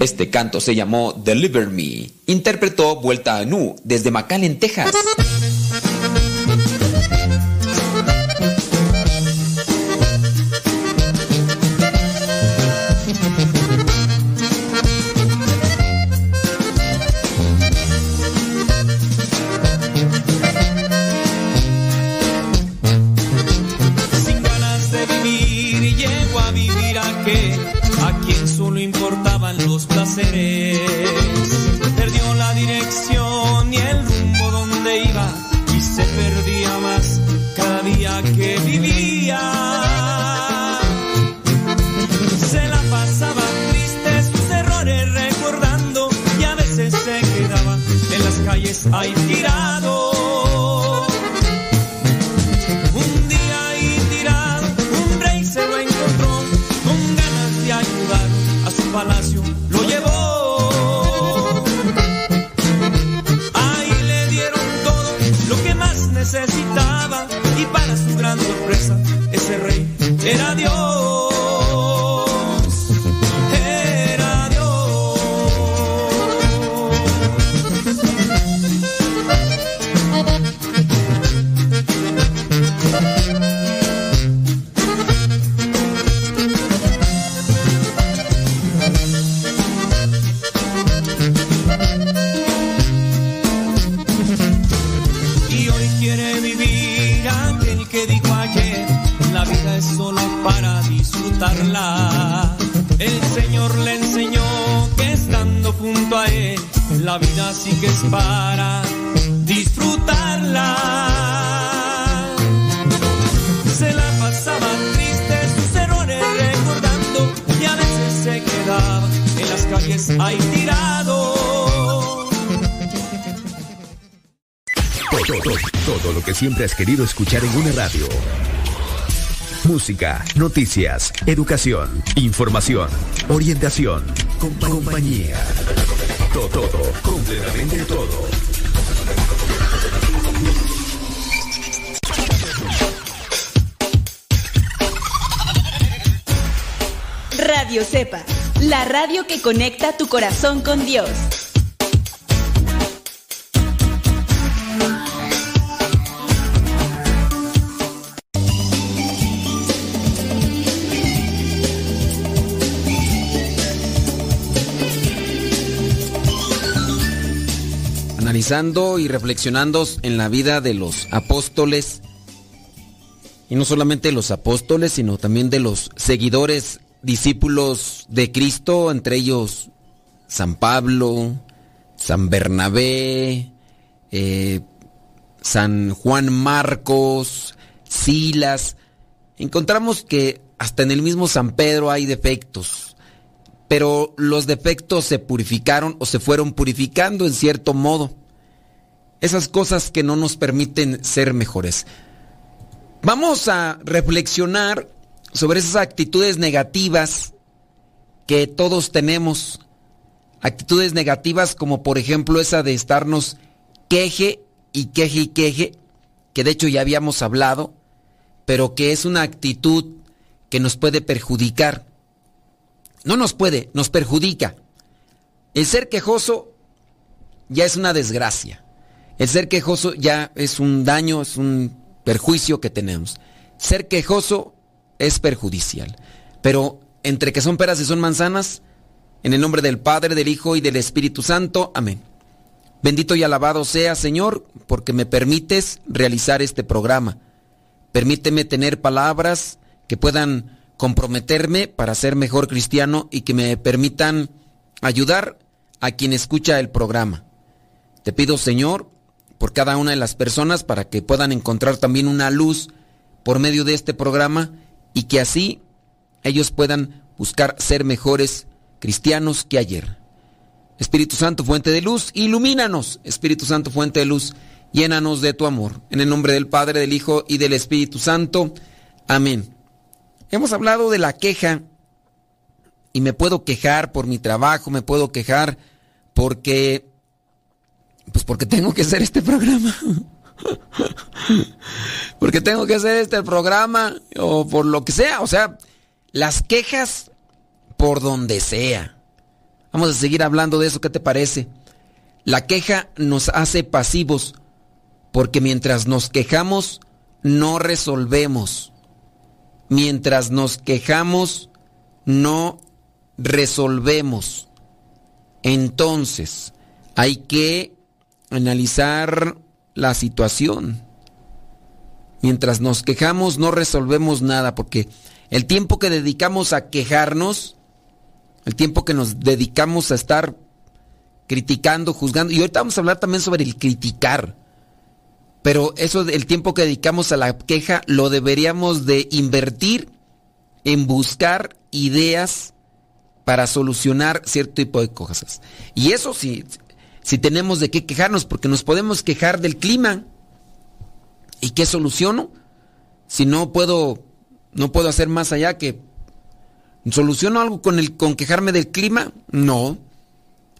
Este canto se llamó Deliver Me. Interpretó Vuelta a Nu desde McAllen, Texas. Querido escuchar en una radio. Música, noticias, educación, información, orientación, compañía. Todo, todo, completamente todo. Radio Cepa, la radio que conecta tu corazón con Dios. Y reflexionando en la vida de los apóstoles, y no solamente los apóstoles, sino también de los seguidores, discípulos de Cristo, entre ellos San Pablo, San Bernabé, eh, San Juan Marcos, Silas, encontramos que hasta en el mismo San Pedro hay defectos, pero los defectos se purificaron o se fueron purificando en cierto modo esas cosas que no nos permiten ser mejores. Vamos a reflexionar sobre esas actitudes negativas que todos tenemos. Actitudes negativas como por ejemplo esa de estarnos queje y queje y queje, que de hecho ya habíamos hablado, pero que es una actitud que nos puede perjudicar. No nos puede, nos perjudica. El ser quejoso ya es una desgracia. El ser quejoso ya es un daño, es un perjuicio que tenemos. Ser quejoso es perjudicial. Pero entre que son peras y son manzanas, en el nombre del Padre, del Hijo y del Espíritu Santo. Amén. Bendito y alabado sea, Señor, porque me permites realizar este programa. Permíteme tener palabras que puedan comprometerme para ser mejor cristiano y que me permitan ayudar a quien escucha el programa. Te pido, Señor, por cada una de las personas para que puedan encontrar también una luz por medio de este programa y que así ellos puedan buscar ser mejores cristianos que ayer. Espíritu Santo, fuente de luz, ilumínanos. Espíritu Santo, fuente de luz, llénanos de tu amor. En el nombre del Padre, del Hijo y del Espíritu Santo. Amén. Hemos hablado de la queja y me puedo quejar por mi trabajo, me puedo quejar porque pues porque tengo que hacer este programa. porque tengo que hacer este programa o por lo que sea. O sea, las quejas por donde sea. Vamos a seguir hablando de eso, ¿qué te parece? La queja nos hace pasivos porque mientras nos quejamos no resolvemos. Mientras nos quejamos no resolvemos. Entonces, hay que analizar la situación. Mientras nos quejamos no resolvemos nada porque el tiempo que dedicamos a quejarnos, el tiempo que nos dedicamos a estar criticando, juzgando, y ahorita vamos a hablar también sobre el criticar, pero eso, el tiempo que dedicamos a la queja, lo deberíamos de invertir en buscar ideas para solucionar cierto tipo de cosas. Y eso sí, si tenemos de qué quejarnos, porque nos podemos quejar del clima. ¿Y qué soluciono? Si no puedo, no puedo hacer más allá que soluciono algo con el con quejarme del clima, no.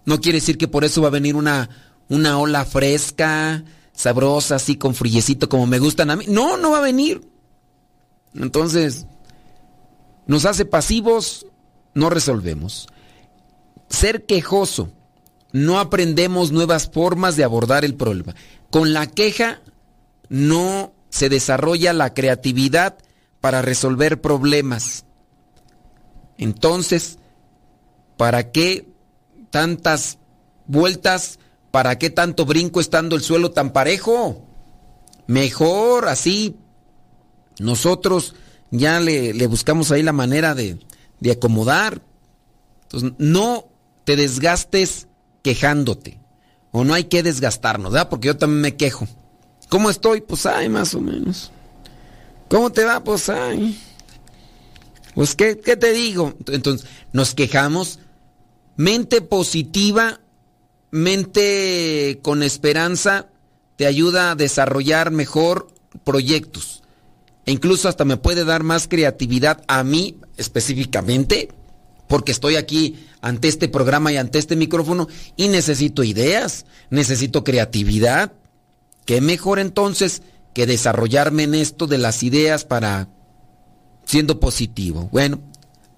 No quiere decir que por eso va a venir una, una ola fresca, sabrosa, así con friecito como me gustan a mí. No, no va a venir. Entonces, nos hace pasivos, no resolvemos. Ser quejoso, no aprendemos nuevas formas de abordar el problema. Con la queja no se desarrolla la creatividad para resolver problemas. Entonces, ¿para qué tantas vueltas? ¿Para qué tanto brinco estando el suelo tan parejo? Mejor así. Nosotros ya le, buscamos ahí la manera de, de acomodar. Entonces, no te desgastes quejándote. O no hay que desgastarnos, ¿verdad? Porque yo también me quejo. ¿Cómo estoy? Pues ay, más o menos. ¿Cómo te va? Pues ay. Pues ¿qué, qué te digo? Entonces, nos quejamos. Mente positiva, mente con esperanza, te ayuda a desarrollar mejor proyectos. E incluso hasta me puede dar más creatividad a mí específicamente, porque estoy aquí ante este programa y ante este micrófono y necesito ideas, necesito creatividad. ¿Qué mejor entonces que desarrollarme en esto de las ideas para siendo positivo? Bueno,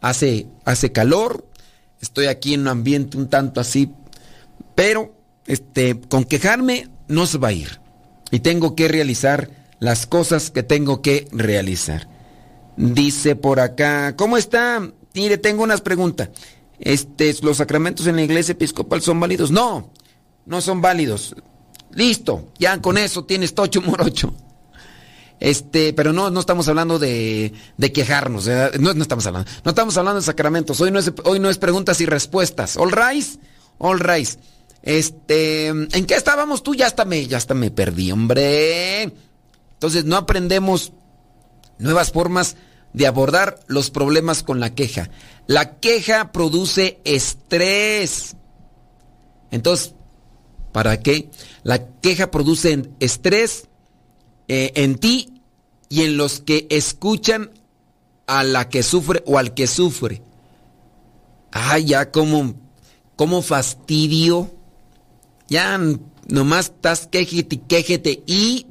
hace, hace calor, estoy aquí en un ambiente un tanto así, pero este, con quejarme no se va a ir. Y tengo que realizar las cosas que tengo que realizar. Dice por acá, ¿cómo está? Mire, tengo unas preguntas. Este, ¿Los sacramentos en la iglesia episcopal son válidos? No, no son válidos. Listo, ya con eso tienes tocho morocho. Este, pero no, no estamos hablando de, de quejarnos, no, no, estamos hablando, no estamos hablando de sacramentos, hoy no es, hoy no es preguntas y respuestas. All all right. Este, ¿en qué estábamos tú? Ya hasta me, ya hasta me perdí, hombre. Entonces no aprendemos nuevas formas de abordar los problemas con la queja. La queja produce estrés. Entonces, ¿Para qué? La queja produce estrés eh, en ti y en los que escuchan a la que sufre o al que sufre. Ah, ya como, como fastidio. Ya nomás estás quejete, quejete. Y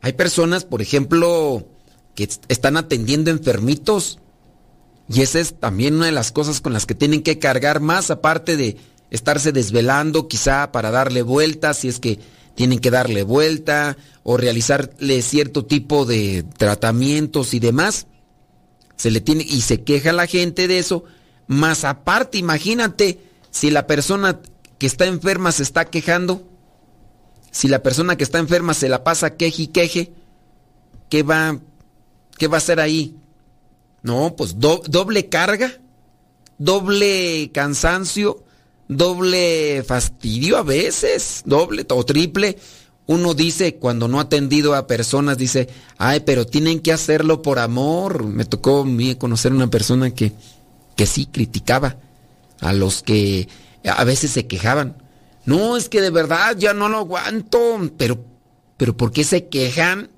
hay personas, por ejemplo, que están atendiendo enfermitos. Y esa es también una de las cosas con las que tienen que cargar más, aparte de estarse desvelando quizá para darle vuelta, si es que tienen que darle vuelta o realizarle cierto tipo de tratamientos y demás. Se le tiene y se queja la gente de eso, más aparte, imagínate si la persona que está enferma se está quejando, si la persona que está enferma se la pasa queje y queje, ¿qué va qué va a hacer ahí? No, pues doble carga, doble cansancio, doble fastidio a veces, doble o triple. Uno dice, cuando no ha atendido a personas, dice, ay, pero tienen que hacerlo por amor. Me tocó conocer una persona que, que sí criticaba a los que a veces se quejaban. No, es que de verdad ya no lo aguanto. Pero, pero ¿por qué se quejan?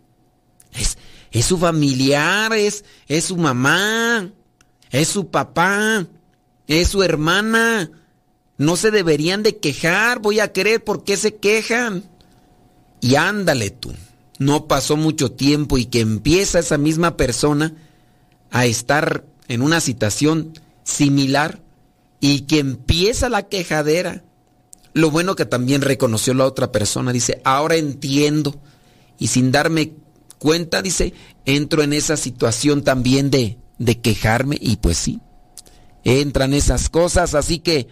Es, es su familiar, es, es su mamá, es su papá, es su hermana no se deberían de quejar, voy a creer por qué se quejan. Y ándale tú, no pasó mucho tiempo y que empieza esa misma persona a estar en una situación similar y que empieza la quejadera. Lo bueno que también reconoció la otra persona, dice, ahora entiendo. Y sin darme cuenta, dice, entro en esa situación también de, de quejarme y pues sí, entran esas cosas, así que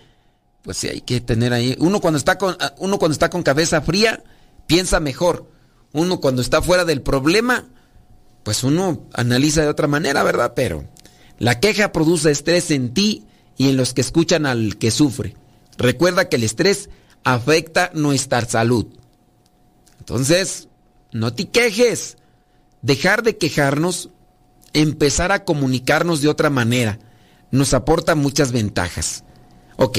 pues sí hay que tener ahí, uno cuando está con uno cuando está con cabeza fría piensa mejor. Uno cuando está fuera del problema, pues uno analiza de otra manera, ¿verdad? Pero la queja produce estrés en ti y en los que escuchan al que sufre. Recuerda que el estrés afecta nuestra salud. Entonces, no te quejes. Dejar de quejarnos, empezar a comunicarnos de otra manera, nos aporta muchas ventajas. Ok,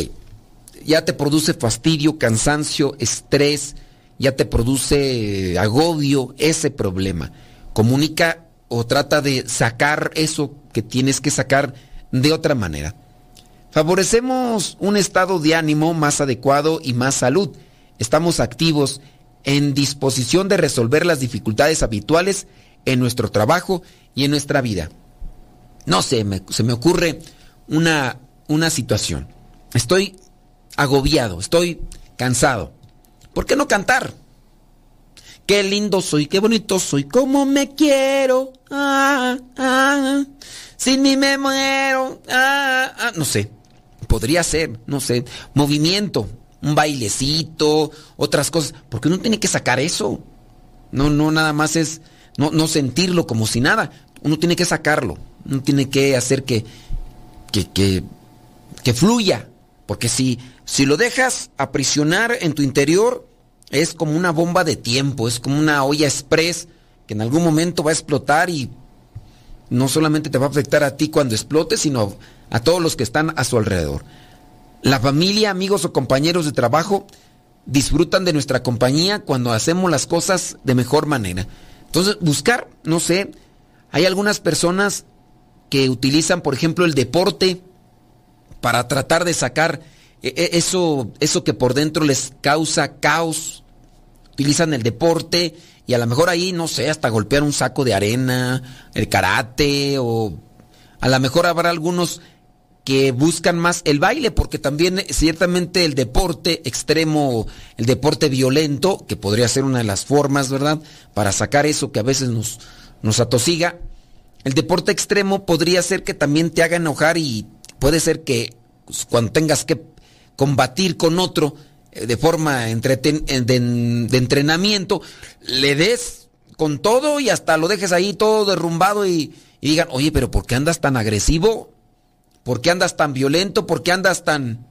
ya te produce fastidio, cansancio, estrés, ya te produce agobio ese problema. Comunica o trata de sacar eso que tienes que sacar de otra manera. Favorecemos un estado de ánimo más adecuado y más salud. Estamos activos en disposición de resolver las dificultades habituales en nuestro trabajo y en nuestra vida. No sé, se me ocurre una, una situación. Estoy agobiado, estoy cansado. ¿Por qué no cantar? Qué lindo soy, qué bonito soy, cómo me quiero. Ah, ah, sin mí me muero. Ah, ah, no sé podría ser, no sé, movimiento, un bailecito, otras cosas, porque uno tiene que sacar eso. No, no nada más es no, no sentirlo como si nada. Uno tiene que sacarlo. Uno tiene que hacer que, que, que, que fluya. Porque si, si lo dejas aprisionar en tu interior, es como una bomba de tiempo, es como una olla express que en algún momento va a explotar y no solamente te va a afectar a ti cuando explote, sino a todos los que están a su alrededor. La familia, amigos o compañeros de trabajo disfrutan de nuestra compañía cuando hacemos las cosas de mejor manera. Entonces, buscar, no sé, hay algunas personas que utilizan, por ejemplo, el deporte para tratar de sacar e, e, eso, eso que por dentro les causa caos. Utilizan el deporte y a lo mejor ahí, no sé, hasta golpear un saco de arena, el karate o a lo mejor habrá algunos que buscan más el baile, porque también eh, ciertamente el deporte extremo, el deporte violento, que podría ser una de las formas, ¿verdad? Para sacar eso que a veces nos, nos atosiga. El deporte extremo podría ser que también te haga enojar y puede ser que pues, cuando tengas que combatir con otro eh, de forma eh, de, entrenamiento, le des con todo y hasta lo dejes ahí todo derrumbado y digan, oye, pero ¿por qué andas tan agresivo? ¿Por qué andas tan violento? ¿Por qué andas tan,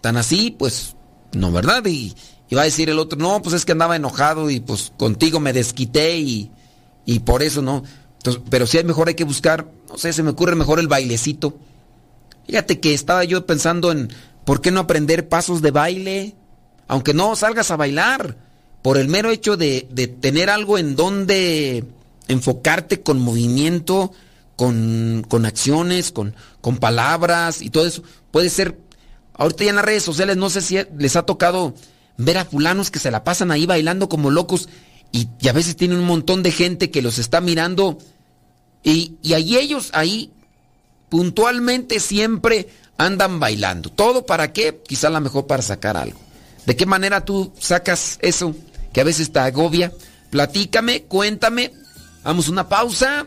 tan así? Pues no, ¿verdad? Y, va a decir el otro, no, pues es que andaba enojado y pues contigo me desquité y, y por eso no. pero si es mejor hay que buscar, no sé, se me ocurre mejor el bailecito. Fíjate que estaba yo pensando en, ¿por qué no aprender pasos de baile? Aunque no salgas a bailar, por el mero hecho de, de tener algo en donde enfocarte con movimiento, con, acciones, con, con palabras y todo eso. Puede ser, ahorita ya en las redes sociales, no sé si les ha tocado ver a fulanos que se la pasan ahí bailando como locos y, a veces tienen un montón de gente que los está mirando y, y ahí ellos, ahí puntualmente siempre andan bailando. ¿Todo para qué? Quizá la mejor para sacar algo. ¿De qué manera tú sacas eso que a veces te agobia? Platícame, cuéntame. Vamos una pausa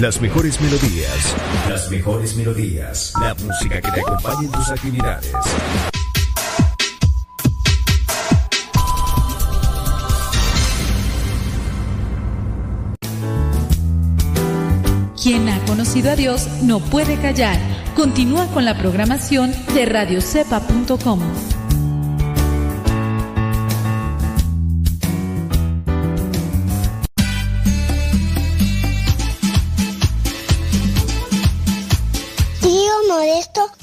Las mejores melodías. Las mejores melodías. La música que te acompañe en tus actividades. Quien ha conocido a Dios no puede callar. Continúa con la programación de radiocepa.com.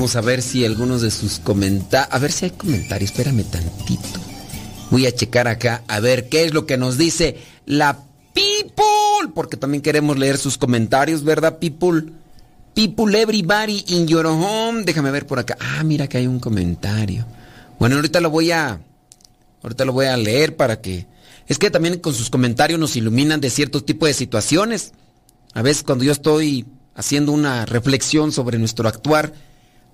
Vamos a ver si algunos de sus comentarios... A ver si hay comentarios, espérame tantito. Voy a checar acá a ver qué es lo que nos dice la people, porque también queremos leer sus comentarios, ¿verdad, people? People, everybody in your home. Déjame ver por acá. Ah, mira que hay un comentario. Bueno, ahorita lo voy a... Ahorita lo voy a leer para que... Es que también con sus comentarios nos iluminan de ciertos tipos de situaciones. A veces cuando yo estoy haciendo una reflexión sobre nuestro actuar,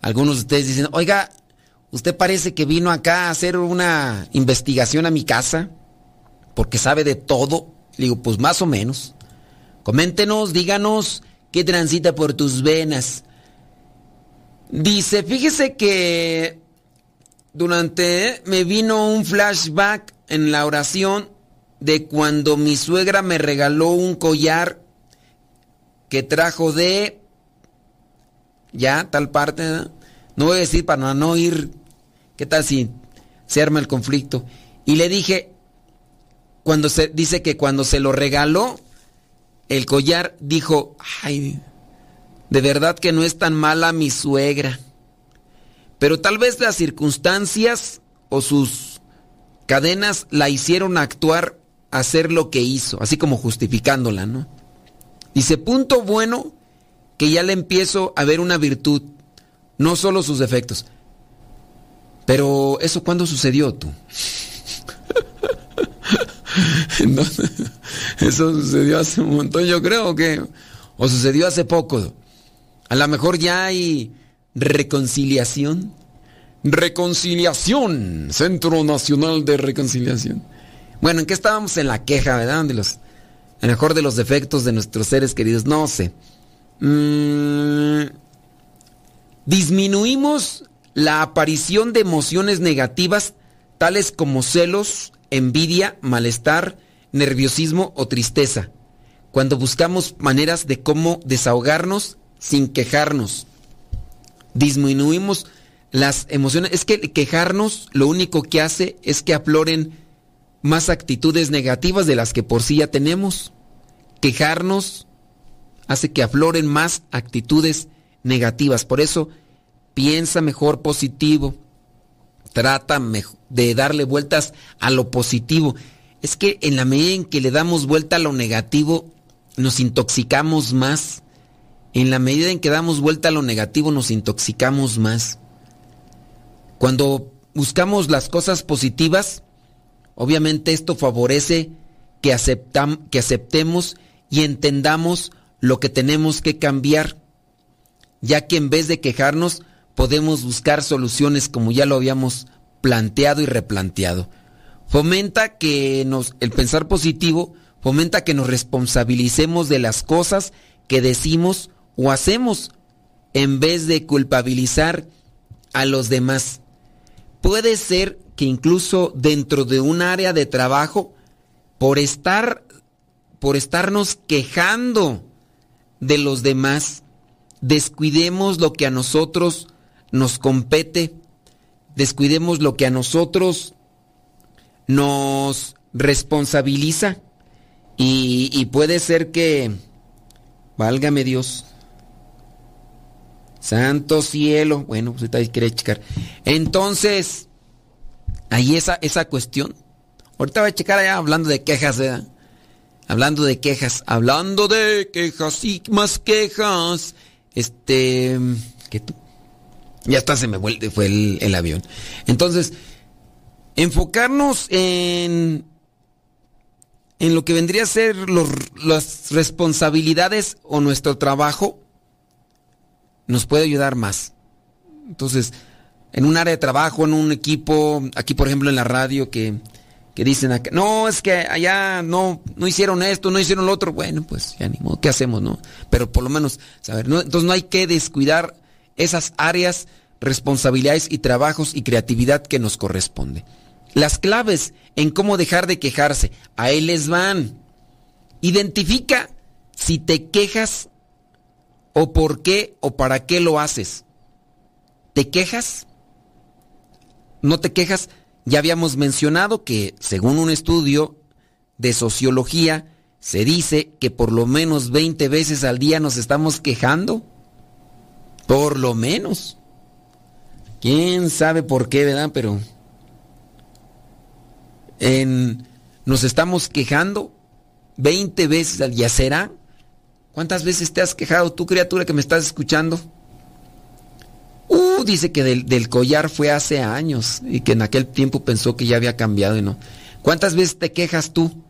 algunos de ustedes dicen, oiga, usted parece que vino acá a hacer una investigación a mi casa porque sabe de todo. Le digo, pues más o menos. Coméntenos, díganos qué transita por tus venas. Dice, fíjese que durante me vino un flashback en la oración de cuando mi suegra me regaló un collar que trajo de ya, tal parte. ¿no? Voy a decir para no ir. ¿Qué tal si se arma el conflicto? Y le dije, cuando se dice que cuando se lo regaló, el collar dijo, ay, de verdad que no es tan mala mi suegra. Pero tal vez las circunstancias o sus cadenas la hicieron actuar, hacer lo que hizo, así como justificándola, ¿no? Dice, punto bueno que ya le empiezo a ver una virtud, no solo sus defectos. Pero eso cuándo sucedió tú? eso sucedió hace un montón, yo creo que o sucedió hace poco. A lo mejor ya hay reconciliación. Reconciliación, Centro Nacional de Reconciliación. Bueno, ¿en qué estábamos en la queja, verdad? De los, a lo mejor de los defectos de nuestros seres queridos, no sé. Mm, disminuimos la aparición de emociones negativas tales como celos, envidia, malestar, nerviosismo o tristeza, cuando buscamos maneras de cómo desahogarnos sin quejarnos. Disminuimos las emociones. Es que quejarnos lo único que hace es que afloren más actitudes negativas de las que por sí ya tenemos. Quejarnos hace que afloren más actitudes negativas. Por eso, piensa mejor positivo. Trata de darle vueltas a lo positivo. Es que en la medida en que le damos vuelta a lo negativo, nos intoxicamos más. En la medida en que damos vuelta a lo negativo, nos intoxicamos más. Cuando buscamos las cosas positivas, obviamente esto favorece que, aceptam que aceptemos y entendamos lo que tenemos que cambiar, ya que en vez de quejarnos podemos buscar soluciones como ya lo habíamos planteado y replanteado. Fomenta que nos el pensar positivo fomenta que nos responsabilicemos de las cosas que decimos o hacemos en vez de culpabilizar a los demás. Puede ser que incluso dentro de un área de trabajo por estar por estarnos quejando de los demás, descuidemos lo que a nosotros nos compete, descuidemos lo que a nosotros nos responsabiliza y, puede ser que, válgame Dios, santo cielo, bueno, pues ahorita quiere checar. Entonces, ahí esa, esa cuestión. Ahorita voy a checar allá hablando de quejas, ¿verdad? Hablando de quejas, hablando de quejas y más quejas. Este, ¿qué tú? Ya está, se me vuelve, fue el, el avión. Entonces, enfocarnos en, en lo que vendría a ser las responsabilidades o nuestro trabajo, nos puede ayudar más. Entonces, en un área de trabajo, en un equipo, aquí por ejemplo en la radio, que, dicen acá, no, es que allá no, no hicieron esto, no hicieron lo otro, bueno, pues ya ni modo, ¿qué hacemos, no? Pero por lo menos, saber, entonces no hay que descuidar esas áreas, responsabilidades y trabajos y creatividad que nos corresponde. Las claves en cómo dejar de quejarse, a él les van. Identifica si te quejas o por qué o para qué lo haces. ¿Te quejas? ¿No te quejas? Ya habíamos mencionado que según un estudio de sociología se dice que por lo menos 20 veces al día nos estamos quejando. Por lo menos. ¿Quién sabe por qué, verdad? Pero en, nos estamos quejando 20 veces al día. ¿Será? ¿Cuántas veces te has quejado tú, criatura, que me estás escuchando? Uh, dice que del, collar fue hace años y que en aquel tiempo pensó que ya había cambiado y no. ¿Cuántas veces te quejas tú?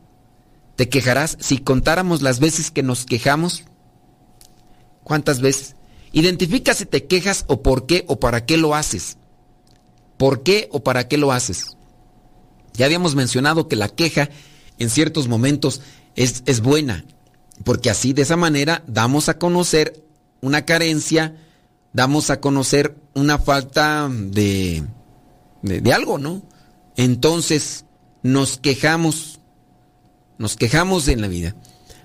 ¿Te quejarás si contáramos las veces que nos quejamos? ¿Cuántas veces? Identifica si te quejas o por qué o para qué lo haces. ¿Por qué o para qué lo haces? Ya habíamos mencionado que la queja en ciertos momentos es, es buena, porque así de esa manera damos a conocer una carencia, damos a conocer una falta de, de, algo, ¿no? Entonces nos quejamos, nos quejamos en la vida.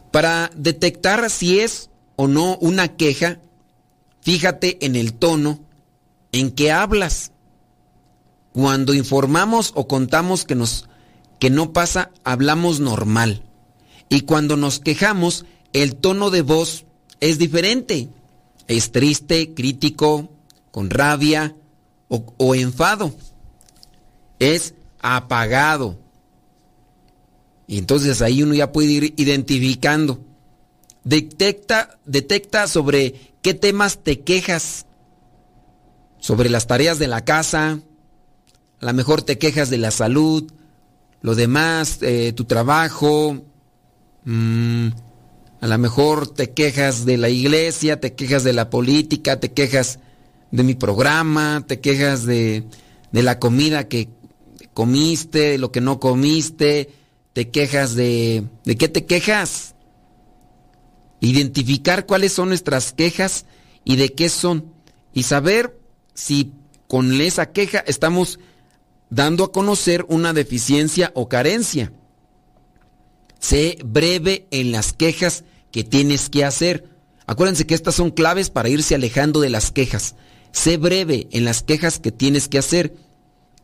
Para detectar si es o no una queja, fíjate en el tono en que hablas. Cuando informamos o contamos que nos que no pasa, hablamos normal. Y cuando nos quejamos, el tono de voz es diferente. Es triste, crítico, con rabia o, enfado. Es apagado. Y entonces ahí uno ya puede ir identificando. Detecta, detecta sobre qué temas te quejas. Sobre las tareas de la casa. A lo mejor te quejas de la salud. Lo demás, eh, tu trabajo. Mm, a lo mejor te quejas de la iglesia, te quejas de la política, te quejas de mi programa, te quejas de, la comida que comiste, de lo que no comiste, te quejas de... ¿De qué te quejas? Identificar cuáles son nuestras quejas y de qué son. Y saber si con esa queja estamos dando a conocer una deficiencia o carencia. Sé breve en las quejas que tienes que hacer. Acuérdense que estas son claves para irse alejando de las quejas. Sé breve en las quejas que tienes que hacer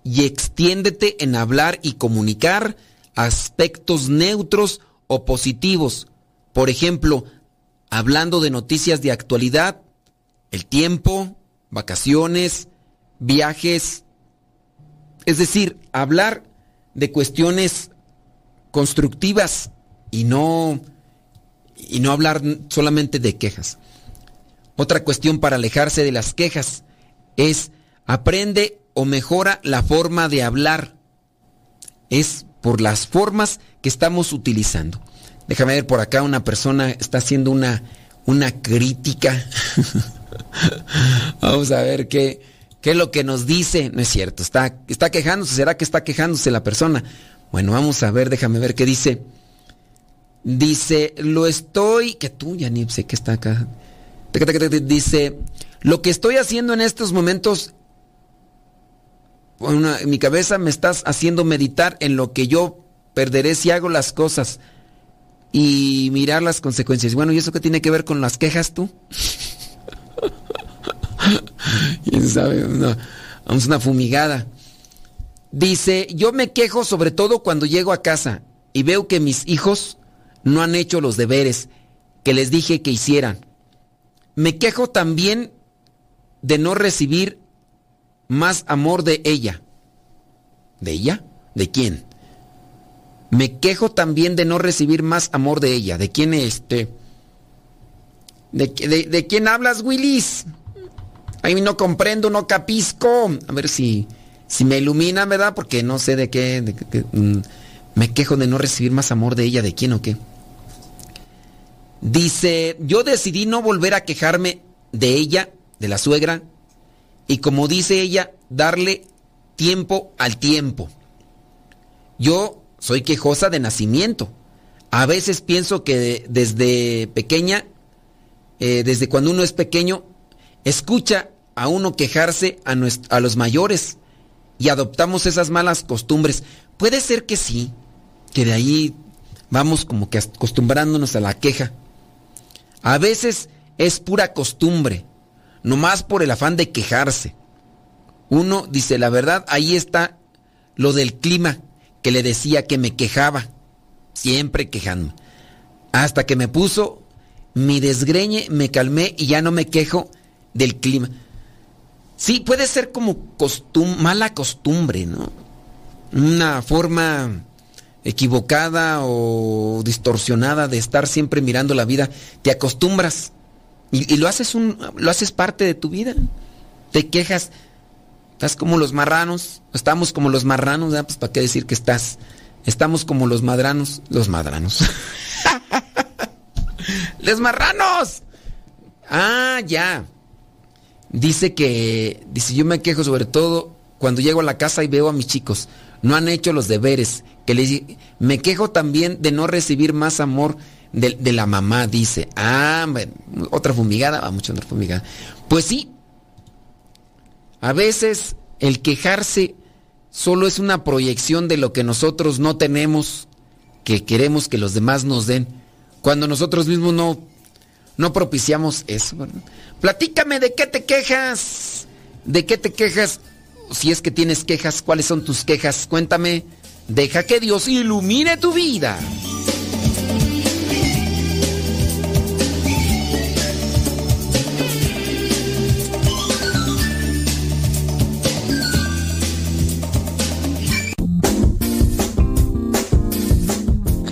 y extiéndete en hablar y comunicar aspectos neutros o positivos. Por ejemplo, hablando de noticias de actualidad, el tiempo, vacaciones, viajes. Es decir, hablar de cuestiones constructivas y no y no hablar solamente de quejas. Otra cuestión para alejarse de las quejas es aprende o mejora la forma de hablar. Es por las formas que estamos utilizando. Déjame ver por acá una persona está haciendo una, una crítica. Vamos a ver qué, qué es lo que nos dice. No es cierto, está, está quejándose. ¿Será que está quejándose la persona? Bueno, vamos a ver, déjame ver qué dice. Dice, lo estoy, que tú ya ni sé que está acá. Dice, lo que estoy haciendo en estos momentos, en mi cabeza me estás haciendo meditar en lo que yo perderé si hago las cosas y mirar las consecuencias. Bueno, ¿y eso qué tiene que ver con las quejas tú? ¿Quién sabe? vamos una fumigada. Dice, yo me quejo sobre todo cuando llego a casa y veo que mis hijos no han hecho los deberes que les dije que hicieran. Me quejo también de no recibir más amor de ella. ¿De ella? ¿De quién? Me quejo también de no recibir más amor de ella. ¿De quién este? ¿De, quién hablas, Willis? Ahí no comprendo, no capisco. A ver si, si me ilumina, ¿verdad? Porque no sé de qué. Mm, Me quejo de no recibir más amor de ella, ¿de quién o qué? Dice, yo decidí no volver a quejarme de ella, de la suegra, y como dice ella, darle tiempo al tiempo. Yo soy quejosa de nacimiento. A veces pienso que desde pequeña, eh, desde cuando uno es pequeño, escucha a uno quejarse a, a los mayores y adoptamos esas malas costumbres. Puede ser que sí, que de ahí vamos como que acostumbrándonos a la queja. A veces es pura costumbre, nomás por el afán de quejarse. Uno dice, la verdad, ahí está lo del clima, que le decía que me quejaba, siempre quejando. Hasta que me puso mi desgreñe, me calmé y ya no me quejo del clima. Sí, puede ser como mala costumbre, ¿no? Una forma equivocada o distorsionada de estar siempre mirando la vida. Te acostumbras y, lo, haces un, lo haces parte de tu vida. Te quejas. Estás como los marranos. Estamos como los marranos. Pues para qué decir que estás. Estamos como los madranos. Los madranos. ¡Les marranos! Ah, ya. Dice que. Dice, yo me quejo sobre todo cuando llego a la casa y veo a mis chicos. No han hecho los deberes. Que les, me quejo también de no recibir más amor de, la mamá, dice. Ah, otra fumigada, va mucho otra fumigada. Pues sí, a veces el quejarse solo es una proyección de lo que nosotros no tenemos, que queremos que los demás nos den, cuando nosotros mismos no, no propiciamos eso. Platícame de qué te quejas, de qué te quejas, si es que tienes quejas, cuáles son tus quejas, cuéntame, deja que Dios ilumine tu vida.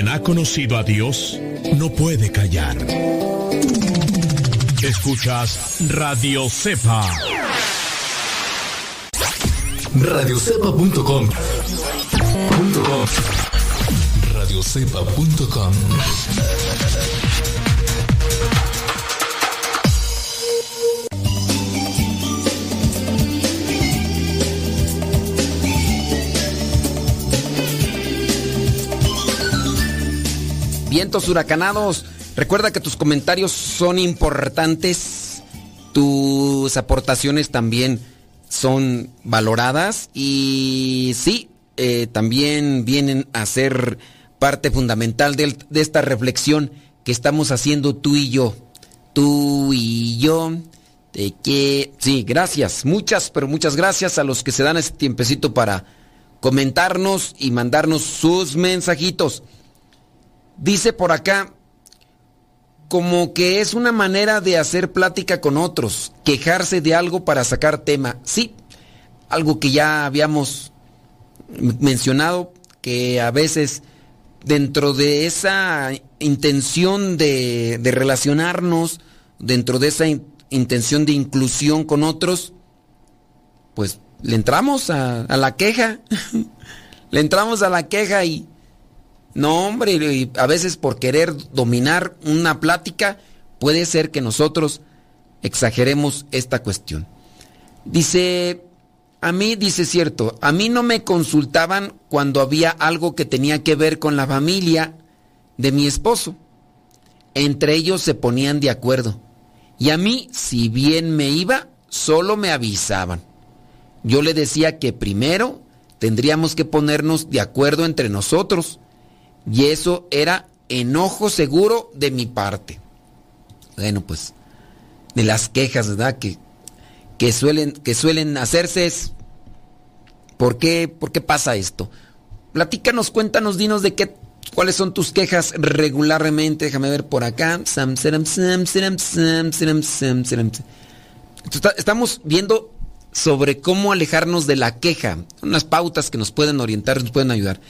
Ha conocido a Dios no puede callar. Escuchas Radio Cepa. Radiocepa.com. Radiocepa.com. vientos huracanados. Recuerda que tus comentarios son importantes, tus aportaciones también son valoradas y sí, eh, también vienen a ser parte fundamental de, esta reflexión que estamos haciendo tú y yo. Tú y yo. De que, sí, gracias, muchas, pero muchas gracias a los que se dan este tiempecito para comentarnos y mandarnos sus mensajitos. Dice por acá, como que es una manera de hacer plática con otros, quejarse de algo para sacar tema. Sí, algo que ya habíamos mencionado, que a veces dentro de esa intención de, relacionarnos, dentro de esa intención de inclusión con otros, pues le entramos a la queja, le entramos a la queja y no, hombre, a veces por querer dominar una plática puede ser que nosotros exageremos esta cuestión. Dice, a mí, dice cierto, a mí no me consultaban cuando había algo que tenía que ver con la familia de mi esposo. Entre ellos se ponían de acuerdo. Y a mí, si bien me iba, solo me avisaban. Yo le decía que primero tendríamos que ponernos de acuerdo entre nosotros. Y eso era enojo seguro de mi parte. Bueno, pues, de las quejas, ¿verdad? Que, que, suelen, que suelen hacerse es, ¿por qué, ¿por qué pasa esto? Platícanos, cuéntanos, dinos de qué, cuáles son tus quejas regularmente. Déjame ver por acá. Estamos viendo sobre cómo alejarnos de la queja. Unas pautas que nos pueden orientar, nos pueden ayudar.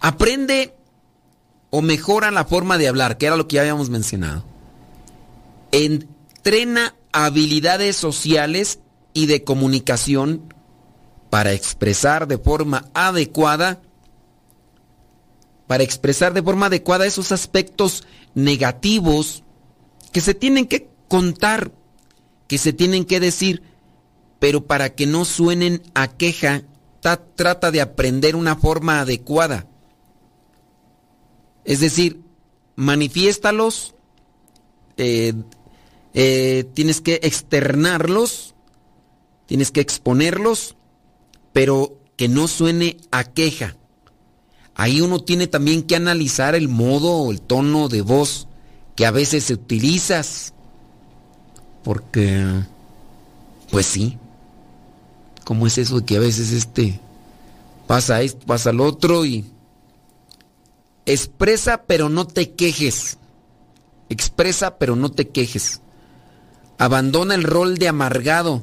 Aprende o mejora la forma de hablar, que era lo que ya habíamos mencionado. Entrena habilidades sociales y de comunicación para expresar de forma adecuada para expresar de forma adecuada esos aspectos negativos que se tienen que contar, que se tienen que decir, pero para que no suenen a queja, trata de aprender una forma adecuada. Es decir, manifiéstalos, eh, eh, tienes que externarlos, tienes que exponerlos, pero que no suene a queja. Ahí uno tiene también que analizar el modo o el tono de voz que a veces utilizas. Porque, pues sí, ¿cómo es eso de que a veces este pasa esto, pasa lo otro y expresa pero no te quejes? Expresa pero no te quejes. Abandona el rol de amargado.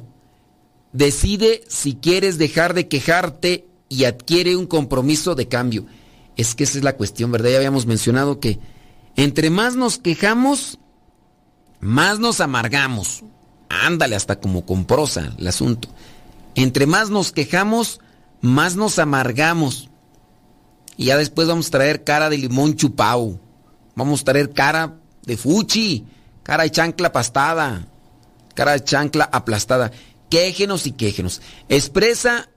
Decide si quieres dejar de quejarte y adquiere un compromiso de cambio. Es que esa es la cuestión, ¿verdad? Ya habíamos mencionado que entre más nos quejamos, más nos amargamos. Ándale, hasta como con prosa el asunto. Entre más nos quejamos, más nos amargamos. Y ya después vamos a traer cara de limón chupao. Vamos a traer cara de fuchi, cara de chancla pastada, cara de chancla aplastada. Quéjenos y quéjenos. Expresa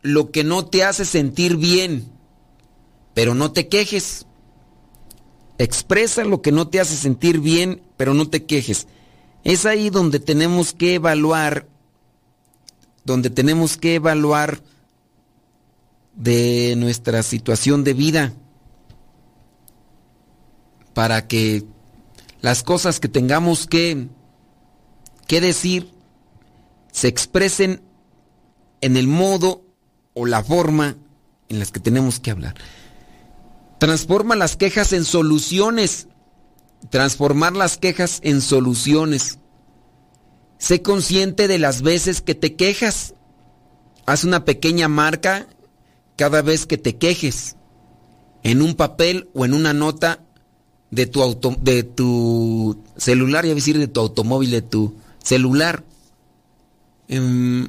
lo que no te hace sentir bien, pero no te quejes. Expresa lo que no te hace sentir bien, pero no te quejes. Es ahí donde tenemos que evaluar, donde tenemos que evaluar de nuestra situación de vida para que las cosas que tengamos que, que decir se expresen en el modo o la forma en las que tenemos que hablar. Transforma las quejas en soluciones. Transformar las quejas en soluciones. Sé consciente de las veces que te quejas. Haz una pequeña marca cada vez que te quejes. En un papel o en una nota de tu, auto, de tu celular, ya decir de tu automóvil, de tu celular. Em,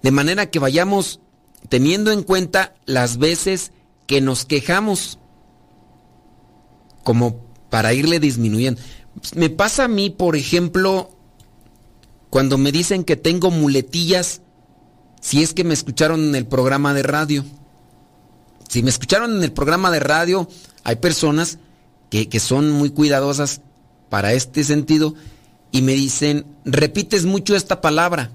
de manera que vayamos teniendo en cuenta las veces que nos quejamos, como para irle disminuyendo. Me pasa a mí, por ejemplo, cuando me dicen que tengo muletillas, si es que me escucharon en el programa de radio. Si me escucharon en el programa de radio, hay personas que, que son muy cuidadosas para este sentido y me dicen, repites mucho esta palabra,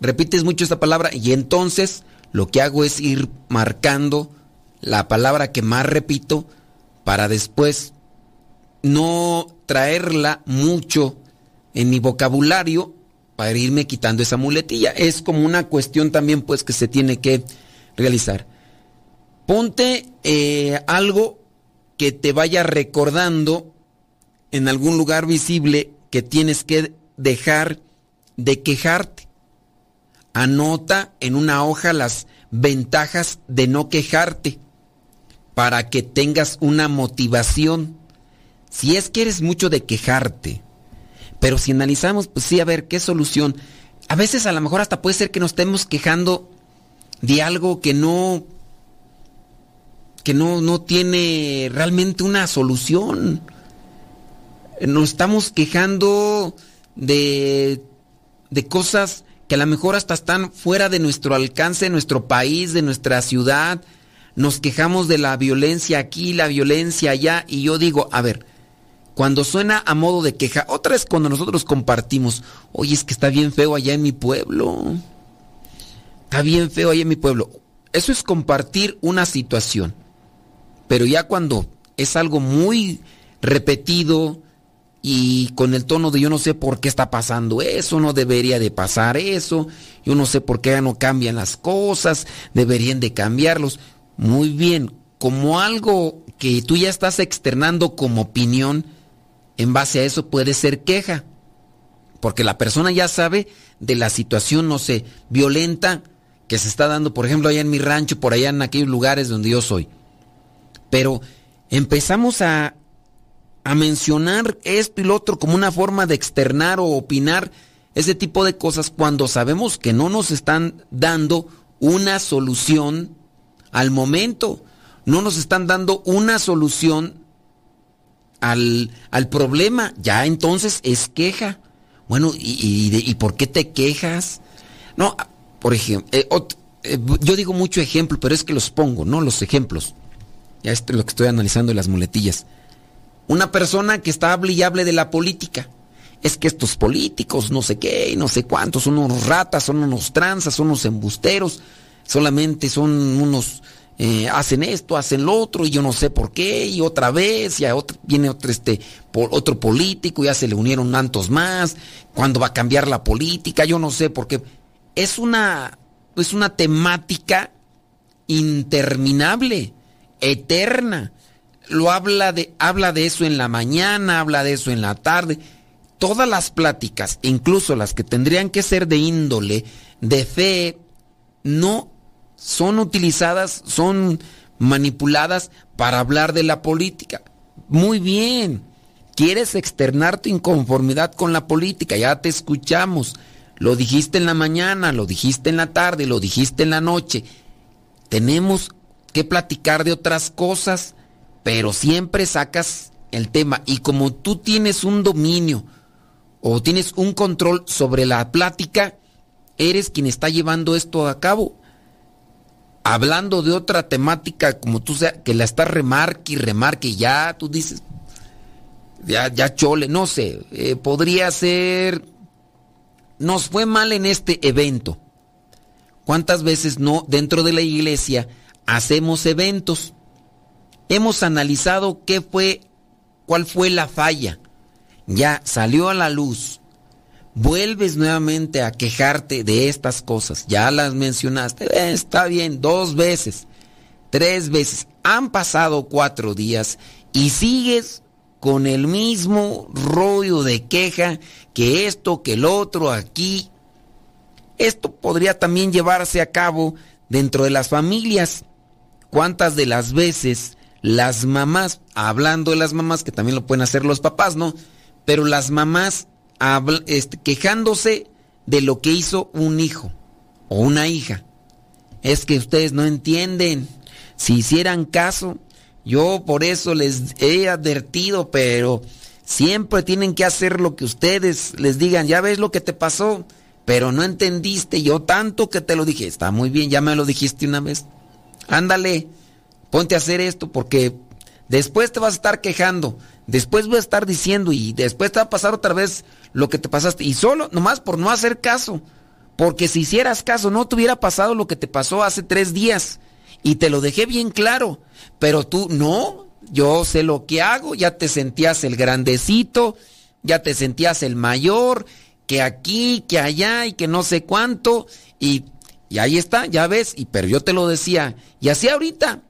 repites mucho esta palabra y entonces lo que hago es ir marcando la palabra que más repito para después no traerla mucho en mi vocabulario para irme quitando esa muletilla. Es como una cuestión también pues que se tiene que realizar. Ponte eh, algo que te vaya recordando en algún lugar visible que tienes que dejar de quejarte. Anota en una hoja las ventajas de no quejarte para que tengas una motivación. Si es que eres mucho de quejarte, pero si analizamos, pues sí, a ver, ¿qué solución? A veces a lo mejor hasta puede ser que nos estemos quejando de algo que no que no, no tiene realmente una solución. Nos estamos quejando de, de cosas que a lo mejor hasta están fuera de nuestro alcance, de nuestro país, de nuestra ciudad. Nos quejamos de la violencia aquí, la violencia allá, y yo digo, a ver, cuando suena a modo de queja, otra es cuando nosotros compartimos, oye, es que está bien feo allá en mi pueblo. Está bien feo allá en mi pueblo. Eso es compartir una situación. Pero ya cuando es algo muy repetido y con el tono de yo no sé por qué está pasando eso, no debería de pasar eso, yo no sé por qué no cambian las cosas, deberían de cambiarlos. Muy bien, como algo que tú ya estás externando como opinión, en base a eso puede ser queja. Porque la persona ya sabe de la situación, no sé, violenta que se está dando, por ejemplo, allá en mi rancho, por allá en aquellos lugares donde yo soy. Pero empezamos a, mencionar esto y lo otro como una forma de externar o opinar ese tipo de cosas cuando sabemos que no nos están dando una solución al momento, no nos están dando una solución al, al problema, ya entonces es queja. Bueno, ¿y, y, por qué te quejas? No, por ejemplo, eh, eh, yo digo mucho ejemplo, pero es que los pongo, ¿no? Los ejemplos. Ya es lo que estoy analizando de las muletillas. Una persona que está hable y hable de la política. Es que estos políticos, no sé qué, no sé cuántos, son unos ratas, son unos tranzas, son unos embusteros, solamente son unos eh, hacen esto, hacen lo otro, y yo no sé por qué, y otra vez, y viene otro, este, otro político, ya se le unieron tantos más, cuándo va a cambiar la política, yo no sé por qué. Es una, es una temática interminable, eterna. Lo habla de, habla de eso en la mañana, habla de eso en la tarde. Todas las pláticas, incluso las que tendrían que ser de índole, de fe, no son utilizadas, son manipuladas para hablar de la política. Muy bien. ¿Quieres externar tu inconformidad con la política? Ya te escuchamos. Lo dijiste en la mañana, lo dijiste en la tarde, lo dijiste en la noche. Tenemos que platicar de otras cosas, pero siempre sacas el tema. Y como tú tienes un dominio o tienes un control sobre la plática, eres quien está llevando esto a cabo hablando de otra temática, como tú sea, que la estás remarque y remarque, ya tú dices, ya, ya chole, no sé, eh, podría ser, nos fue mal en este evento. ¿Cuántas veces no dentro de la iglesia hacemos eventos? Hemos analizado qué fue, cuál fue la falla. Ya salió a la luz vuelves nuevamente a quejarte de estas cosas, ya las mencionaste, eh, está bien, dos veces, tres veces, han pasado cuatro días y sigues con el mismo rollo de queja que esto, que el otro, aquí. Esto podría también llevarse a cabo dentro de las familias. ¿Cuántas de las veces las mamás, hablando de las mamás, que también lo pueden hacer los papás, ¿no? Pero las mamás este, quejándose de lo que hizo un hijo o una hija. Es que ustedes no entienden. Si hicieran caso, yo por eso les he advertido, pero siempre tienen que hacer lo que ustedes les digan. Ya ves lo que te pasó, pero no entendiste. Yo tanto que te lo dije. Está muy bien, ya me lo dijiste una vez. Ándale, ponte a hacer esto porque después te vas a estar quejando. Después voy a estar diciendo y después te va a pasar otra vez lo que te pasaste. Y solo, nomás por no hacer caso. Porque si hicieras caso, no te hubiera pasado lo que te pasó hace tres días. Y te lo dejé bien claro. Pero tú, no, yo sé lo que hago, ya te sentías el grandecito, ya te sentías el mayor, que aquí, que allá y que no sé cuánto. Y, y ahí está, ya ves, y pero yo te lo decía. Y así ahorita,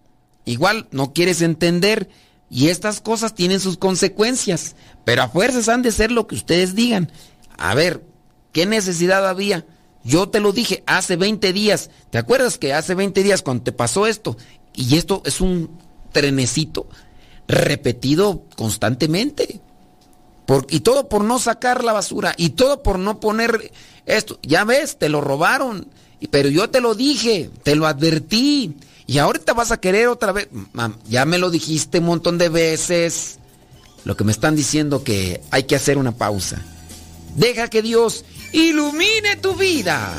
igual no quieres entender. Y estas cosas tienen sus consecuencias. Pero a fuerzas han de ser lo que ustedes digan. A ver, ¿qué necesidad había? Yo te lo dije hace 20 días. ¿Te acuerdas que hace 20 días cuando te pasó esto? Y esto es un trenecito repetido constantemente. Y todo por no sacar la basura. Y todo por no poner esto. Ya ves, te lo robaron. Pero yo te lo dije, te lo advertí. Y ahorita vas a querer otra vez. Ya me lo dijiste un montón de veces. Lo que me están diciendo que hay que hacer una pausa. Deja que Dios ilumine tu vida.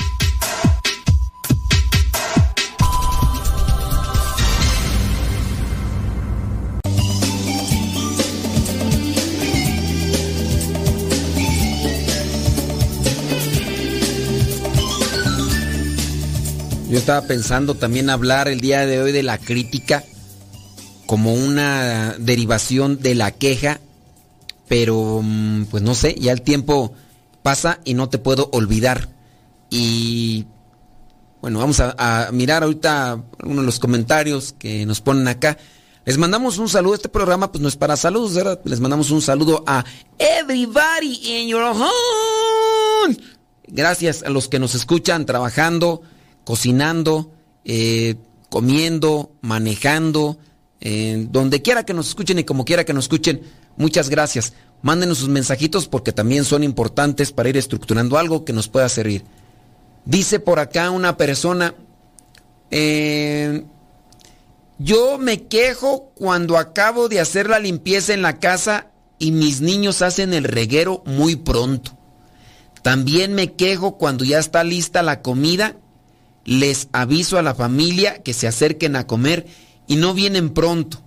Estaba pensando también hablar el día de hoy de la crítica como una derivación de la queja, pero mm, pues no sé, ya el tiempo pasa y no te puedo olvidar. Y bueno, vamos a, mirar ahorita uno de los comentarios que nos ponen acá. Les mandamos un saludo. Este programa pues no es para saludos, ¿verdad? Les mandamos un saludo a everybody in your home. Gracias a los que nos escuchan trabajando cocinando, eh, comiendo, manejando, eh, donde quiera que nos escuchen y como quiera que nos escuchen, muchas gracias. Mándenos sus mensajitos porque también son importantes para ir estructurando algo que nos pueda servir. Dice por acá una persona, eh, yo me quejo cuando acabo de hacer la limpieza en la casa y mis niños hacen el reguero muy pronto. También me quejo cuando ya está lista la comida les aviso a la familia que se acerquen a comer y no vienen pronto.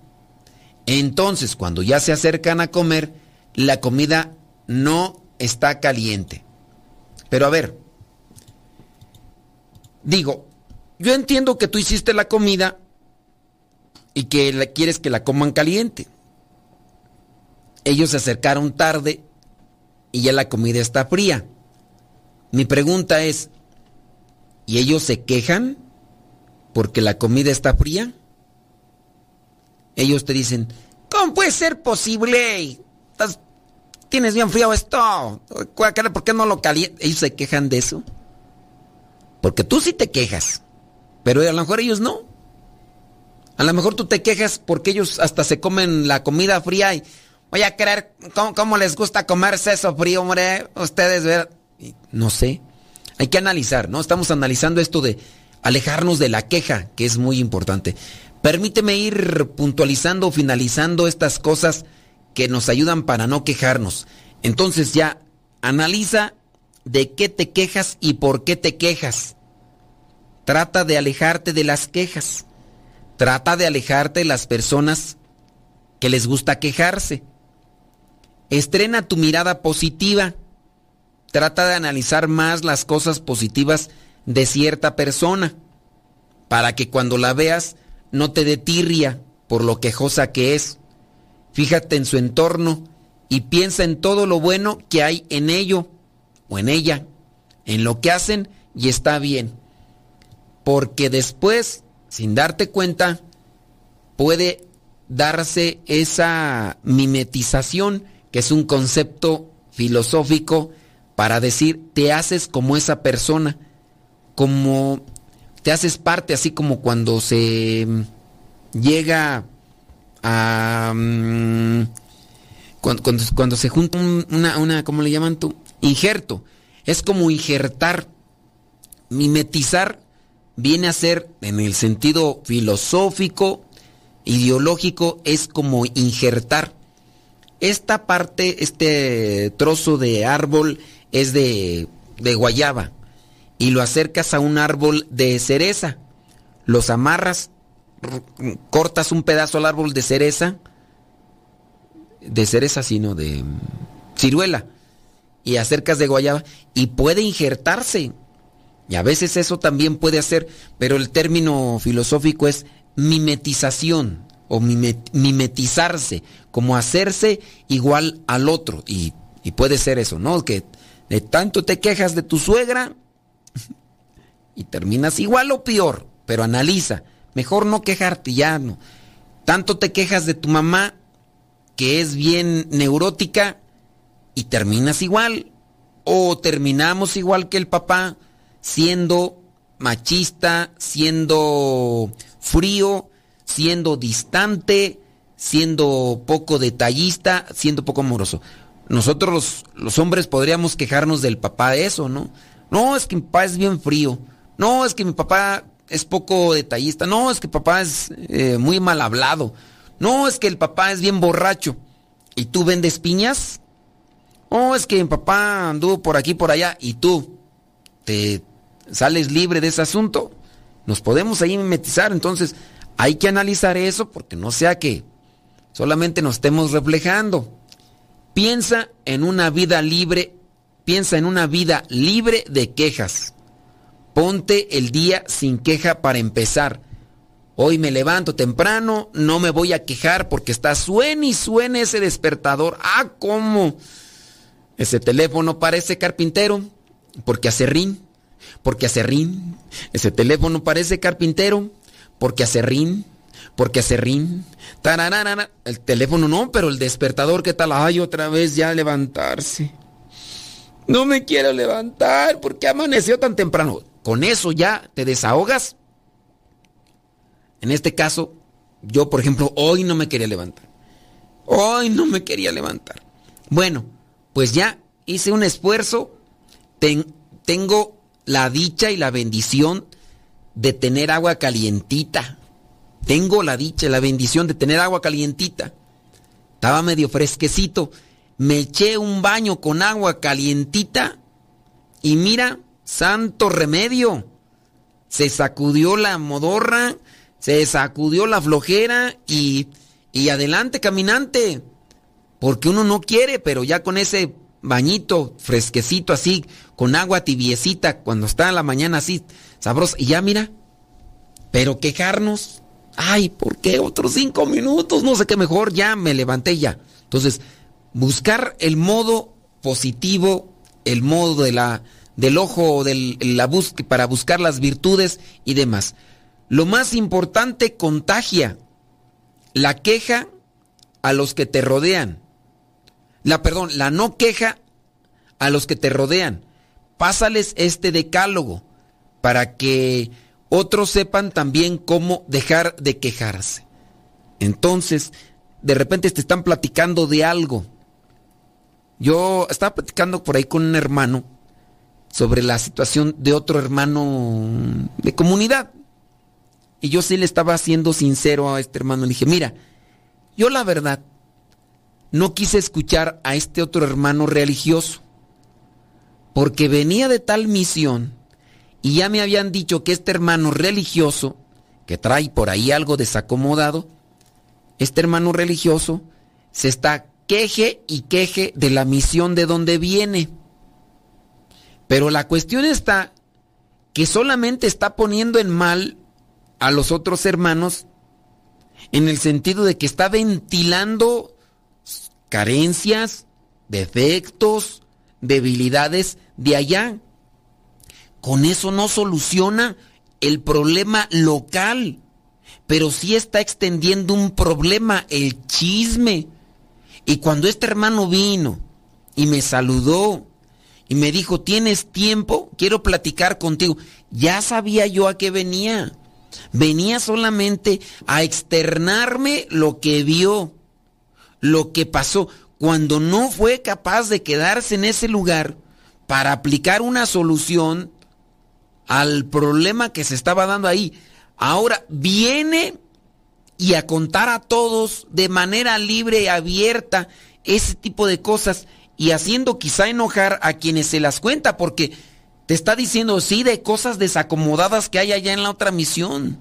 Entonces, cuando ya se acercan a comer, la comida no está caliente. Pero a ver, digo, yo entiendo que tú hiciste la comida y que quieres que la coman caliente. Ellos se acercaron tarde y ya la comida está fría. Mi pregunta es, ¿Y ellos se quejan porque la comida está fría? Ellos te dicen, ¿cómo puede ser posible? ¿Tienes bien frío esto? ¿Por qué no lo calientas? Ellos se quejan de eso. Porque tú sí te quejas, pero a lo mejor ellos no. A lo mejor tú te quejas porque ellos hasta se comen la comida fría y voy a creer cómo, les gusta comerse eso frío, hombre. Ustedes, ver, no sé. Hay que analizar, ¿no? Estamos analizando esto de alejarnos de la queja, que es muy importante. Permíteme ir puntualizando, finalizando estas cosas que nos ayudan para no quejarnos. Entonces ya, analiza de qué te quejas y por qué te quejas. Trata de alejarte de las quejas. Trata de alejarte de las personas que les gusta quejarse. Estrena tu mirada positiva. Trata de analizar más las cosas positivas de cierta persona para que cuando la veas no te detirria por lo quejosa que es. Fíjate en su entorno y piensa en todo lo bueno que hay en ello o en ella, en lo que hacen y está bien. Porque después, sin darte cuenta, puede darse esa mimetización, que es un concepto filosófico para decir, te haces como esa persona, como te haces parte, así como cuando se llega a... Mm, cuando, se junta una, una, ¿cómo le llaman tú? Injerto. Es como injertar. Mimetizar viene a ser, en el sentido filosófico, ideológico, es como injertar. Esta parte, este trozo de árbol, es de, guayaba. y lo acercas a un árbol de cereza. Los amarras, cortas un pedazo al árbol de cereza, de cereza sino de ciruela, y acercas de guayaba y puede injertarse. Y a veces eso también puede hacer, pero el término filosófico es mimetización o mimetizarse, como hacerse igual al otro. Y, y puede ser eso, ¿no? Que de tanto te quejas de tu suegra y terminas igual o peor, pero analiza. Mejor no quejarte ya, no. Tanto te quejas de tu mamá que es bien neurótica y terminas igual. O terminamos igual que el papá, siendo machista, siendo frío, siendo distante, siendo poco detallista, siendo poco amoroso. Nosotros los, hombres podríamos quejarnos del papá de eso, ¿no? No, es que mi papá es bien frío. No, es que mi papá es poco detallista. No, es que papá es eh, muy mal hablado. No, es que el papá es bien borracho. ¿Y tú vendes piñas? Oh, es que mi papá anduvo por aquí, por allá. ¿Y tú? ¿Te sales libre de ese asunto? Nos podemos ahí mimetizar. Entonces, hay que analizar eso porque no sea que solamente nos estemos reflejando. Piensa en una vida libre, piensa en una vida libre de quejas. Ponte el día sin queja para empezar. Hoy me levanto temprano, no me voy a quejar porque está suene y suene ese despertador. Ah, ¿cómo? Ese teléfono parece carpintero porque hace rin, porque hace rin. Ese teléfono parece carpintero porque hace rin, porque hace rin. El teléfono no, pero el despertador, ¿qué tal? Ay, otra vez ya levantarse. No me quiero levantar porque amaneció tan temprano. Con eso ya te desahogas en este caso, yo, por ejemplo, hoy no me quería levantar. Hoy no me quería levantar. Bueno, pues ya hice un esfuerzo. tengo la dicha y la bendición de tener agua calientita. Tengo la dicha la bendición de tener agua calientita. Estaba medio fresquecito. Me eché un baño con agua calientita y mira, santo remedio. Se sacudió la modorra se sacudió la flojera y, y adelante caminante. Porque uno no quiere, pero ya con ese bañito fresquecito así, con agua tibiecita, cuando está en la mañana así, sabroso, y ya mira, pero quejarnos, ay, ¿por qué otros cinco minutos? No sé qué mejor, ya me levanté ya. Entonces, buscar el modo positivo, el modo de la, del ojo, del, la para buscar las virtudes y demás. Lo más importante, contagia la queja a los que te rodean. La, perdón, la no queja a los que te rodean. Pásales este decálogo para que otros sepan también cómo dejar de quejarse. Entonces, de repente te están platicando de algo. Yo estaba platicando por ahí con un hermano sobre la situación de otro hermano de comunidad. Y yo sí le estaba siendo sincero a este hermano. Le dije, mira, yo la verdad no quise escuchar a este otro hermano religioso. Porque venía de tal misión y ya me habían dicho que este hermano religioso, que trae por ahí algo desacomodado, este hermano religioso se está queje y queje de la misión de donde viene. Pero la cuestión está que solamente está poniendo en mal a los otros hermanos en el sentido de que está ventilando carencias, defectos, debilidades de allá. Con eso no soluciona el problema local, pero sí está extendiendo un problema, el chisme. Y cuando este hermano vino y me saludó y me dijo, ¿tienes tiempo? Quiero platicar contigo. Ya sabía yo a qué venía venía solamente a externarme lo que vio, lo que pasó, cuando no fue capaz de quedarse en ese lugar para aplicar una solución al problema que se estaba dando ahí. Ahora viene y a contar a todos de manera libre y abierta ese tipo de cosas y haciendo quizá enojar a quienes se las cuenta porque te está diciendo, sí, de cosas desacomodadas que hay allá en la otra misión.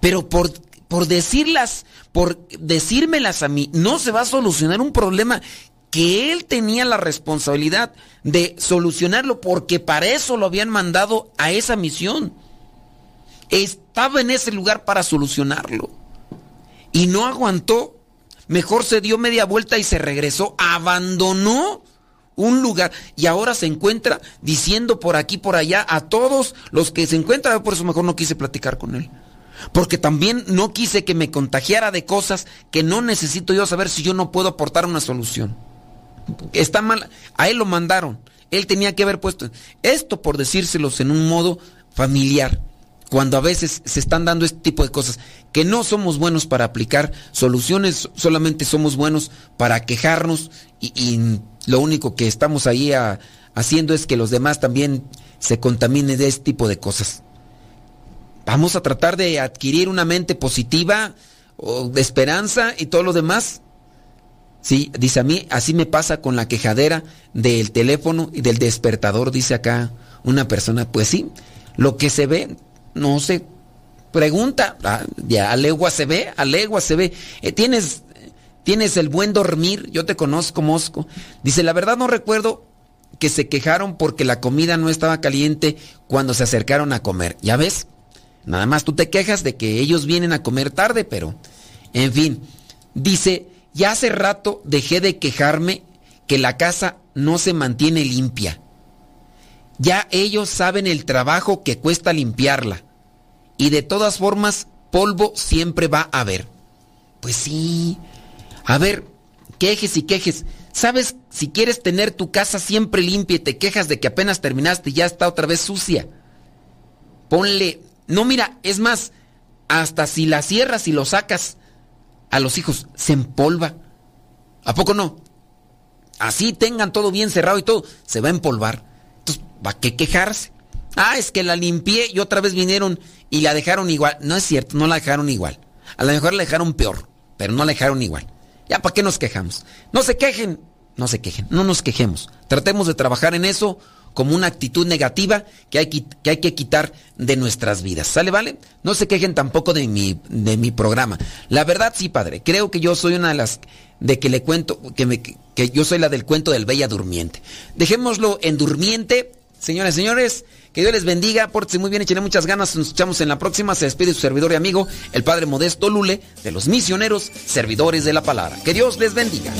Pero por, por decirlas, por decírmelas a mí, no se va a solucionar un problema que él tenía la responsabilidad de solucionarlo porque para eso lo habían mandado a esa misión. Estaba en ese lugar para solucionarlo. Y no aguantó. Mejor se dio media vuelta y se regresó. Abandonó un lugar y ahora se encuentra diciendo por aquí, por allá a todos los que se encuentran. Por eso mejor no quise platicar con él. Porque también no quise que me contagiara de cosas que no necesito yo saber si yo no puedo aportar una solución. Está mal. A él lo mandaron. Él tenía que haber puesto esto por decírselos en un modo familiar. Cuando a veces se están dando este tipo de cosas, que no somos buenos para aplicar soluciones, solamente somos buenos para quejarnos y, lo único que estamos ahí haciendo es que los demás también se contaminen de este tipo de cosas. Vamos a tratar de adquirir una mente positiva, o de esperanza y todo lo demás. Sí, dice a mí, así me pasa con la quejadera del teléfono y del despertador, dice acá una persona. Pues sí, lo que se ve, no se pregunta, ah, ya a legua se ve, a legua se ve. Eh, tienes, tienes el buen dormir, yo te conozco, Mosco. Dice, la verdad no recuerdo que se quejaron porque la comida no estaba caliente cuando se acercaron a comer. ¿Ya ves? Nada más tú te quejas de que ellos vienen a comer tarde, pero, en fin, dice, ya hace rato dejé de quejarme que la casa no se mantiene limpia. Ya ellos saben el trabajo que cuesta limpiarla. Y de todas formas, polvo siempre va a haber. Pues sí. A ver, quejes y quejes. ¿Sabes? Si quieres tener tu casa siempre limpia y te quejas de que apenas terminaste y ya está otra vez sucia. Ponle... No, mira, es más, hasta si la cierras y lo sacas, a los hijos, se empolva. ¿A poco no? Así tengan todo bien cerrado y todo, se va a empolvar. Entonces, ¿va qué quejarse? Ah, es que la limpié y otra vez vinieron y la dejaron igual. No es cierto, no la dejaron igual. A lo mejor la dejaron peor, pero no la dejaron igual. Ya, ¿para qué nos quejamos? No se quejen, no se quejen, no nos quejemos. Tratemos de trabajar en eso como una actitud negativa que hay que, hay que quitar de nuestras vidas. ¿Sale, vale? No se quejen tampoco de mi, de mi programa. La verdad, sí, padre. Creo que yo soy una de las de que le cuento, que, me, que yo soy la del cuento del Bella Durmiente. Dejémoslo en Durmiente. Señores, señores, que Dios les bendiga, pórtense muy bien, echenle muchas ganas, nos escuchamos en la próxima, se despide su servidor y amigo, el Padre Modesto Lule, de los misioneros, servidores de la palabra. Que Dios les bendiga.